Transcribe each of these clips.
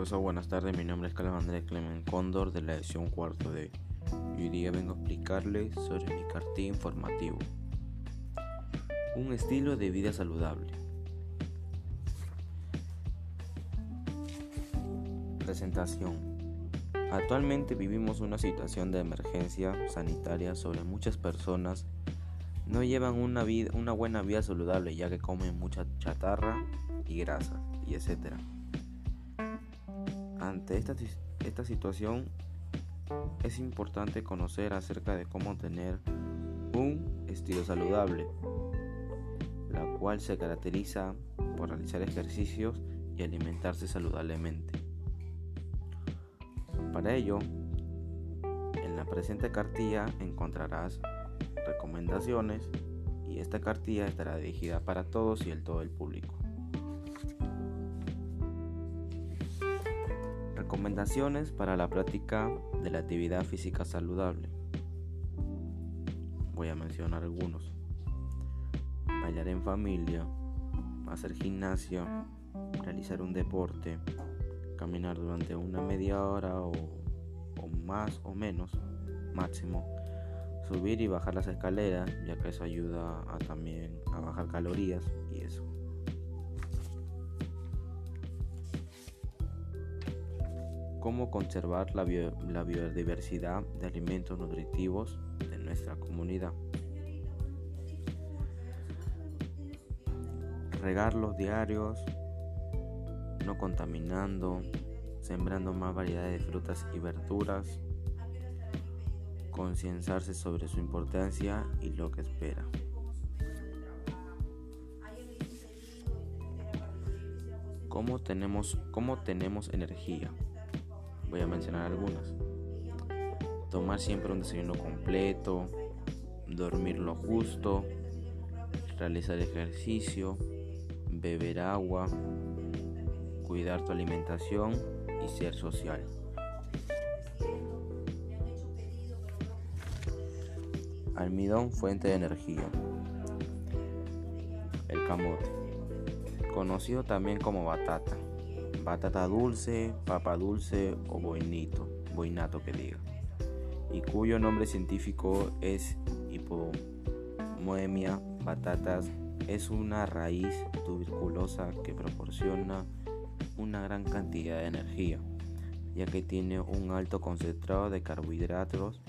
Profesor, buenas tardes. Mi nombre es Carlos Andrés Clemen Cóndor de la edición cuarto de hoy día vengo a explicarles sobre mi cartilla informativo. Un estilo de vida saludable. Presentación. Actualmente vivimos una situación de emergencia sanitaria sobre muchas personas no llevan una, vida, una buena vida saludable ya que comen mucha chatarra y grasa y etcétera. Ante esta, esta situación es importante conocer acerca de cómo tener un estilo saludable, la cual se caracteriza por realizar ejercicios y alimentarse saludablemente. Para ello, en la presente cartilla encontrarás recomendaciones y esta cartilla estará dirigida para todos y el todo el público. Recomendaciones para la práctica de la actividad física saludable. Voy a mencionar algunos. Bailar en familia, hacer gimnasio, realizar un deporte, caminar durante una media hora o, o más o menos máximo, subir y bajar las escaleras, ya que eso ayuda a también a bajar calorías y eso. Cómo conservar la, biodiversidad de alimentos nutritivos de nuestra comunidad. Regarlos diarios, no contaminando, sembrando más variedades de frutas y verduras, concienciarse sobre su importancia y lo que espera. ¿Cómo tenemos, cómo tenemos energía? Voy a mencionar algunas. Tomar siempre un desayuno completo, dormir lo justo, realizar ejercicio, beber agua, cuidar tu alimentación y ser social. Almidón, fuente de energía. El camote, conocido también como batata batata dulce, papa dulce o boinito, boinato que diga, y cuyo nombre científico es hipomoemia batatas, es una raíz tuberculosa que proporciona una gran cantidad de energía, ya que tiene un alto concentrado de carbohidratos,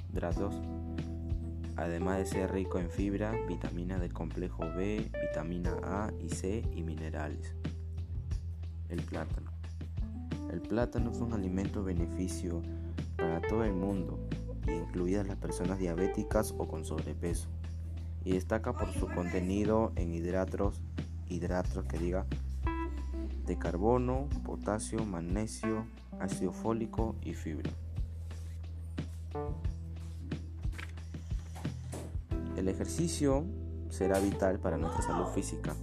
además de ser rico en fibra, vitaminas del complejo B, vitamina A y C y minerales. El plátano. El plátano es un alimento beneficio para todo el mundo, incluidas las personas diabéticas o con sobrepeso, y destaca por su contenido en hidratos, hidratos que diga, de carbono, potasio, magnesio, ácido fólico y fibra. El ejercicio será vital para nuestra salud física.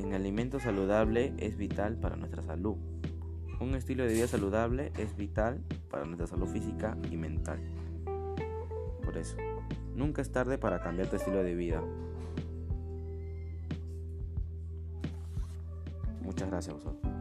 El alimento saludable es vital para nuestra salud. Un estilo de vida saludable es vital para nuestra salud física y mental. Por eso, nunca es tarde para cambiar tu estilo de vida. Muchas gracias a vosotros.